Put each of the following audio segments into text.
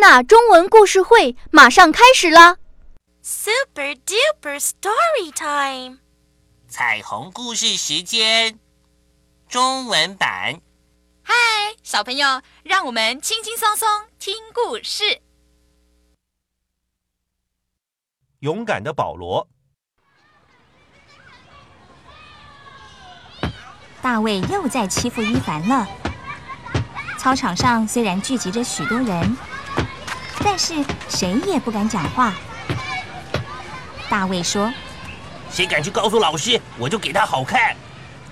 纳中文故事会马上开始啦！Super Duper Story Time，彩虹故事时间，中文版。嗨，小朋友，让我们轻轻松松听故事。勇敢的保罗。大卫又在欺负伊凡了。操场上虽然聚集着许多人，但是谁也不敢讲话。大卫说：“谁敢去告诉老师，我就给他好看。”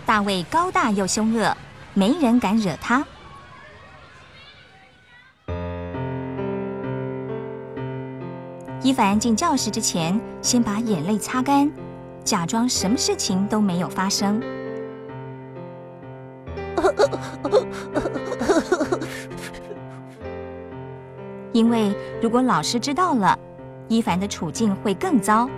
大卫高大又凶恶，没人敢惹他。伊凡进教室之前，先把眼泪擦干，假装什么事情都没有发生。因为如果老师知道了，伊凡的处境会更糟。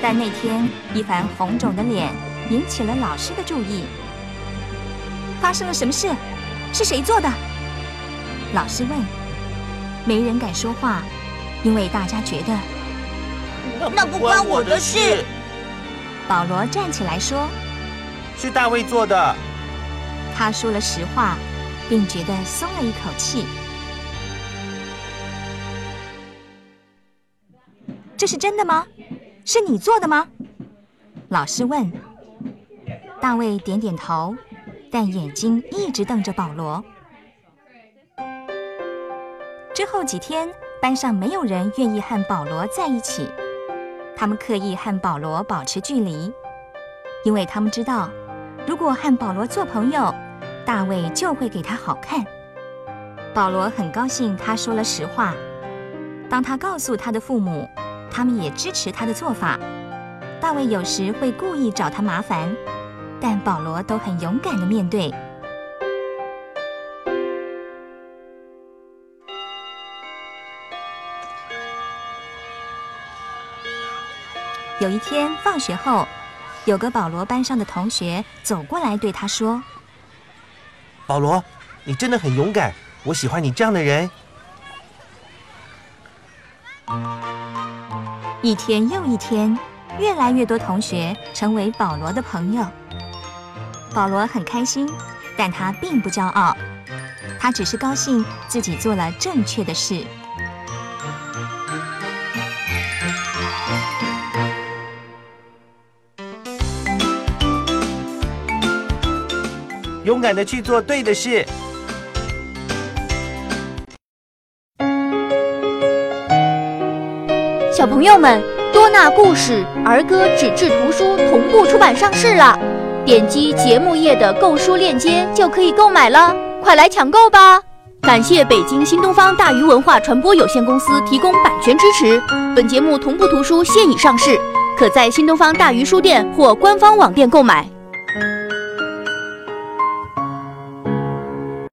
但那天，伊凡红肿的脸引起了老师的注意。发生了什么事？是谁做的？老师问。没人敢说话，因为大家觉得那不关我的事。保罗站起来说：“是大卫做的。”他说了实话，并觉得松了一口气。这是真的吗？是你做的吗？老师问。大卫点点头，但眼睛一直瞪着保罗。之后几天，班上没有人愿意和保罗在一起。他们刻意和保罗保持距离，因为他们知道，如果和保罗做朋友，大卫就会给他好看。保罗很高兴他说了实话。当他告诉他的父母，他们也支持他的做法。大卫有时会故意找他麻烦，但保罗都很勇敢的面对。有一天放学后，有个保罗班上的同学走过来对他说：“保罗，你真的很勇敢，我喜欢你这样的人。”一天又一天，越来越多同学成为保罗的朋友。保罗很开心，但他并不骄傲，他只是高兴自己做了正确的事。勇敢的去做对的事。小朋友们，多纳故事儿歌纸质图书同步出版上市了，点击节目页的购书链接就可以购买了，快来抢购吧！感谢北京新东方大鱼文化传播有限公司提供版权支持。本节目同步图书现已上市，可在新东方大鱼书店或官方网店购买。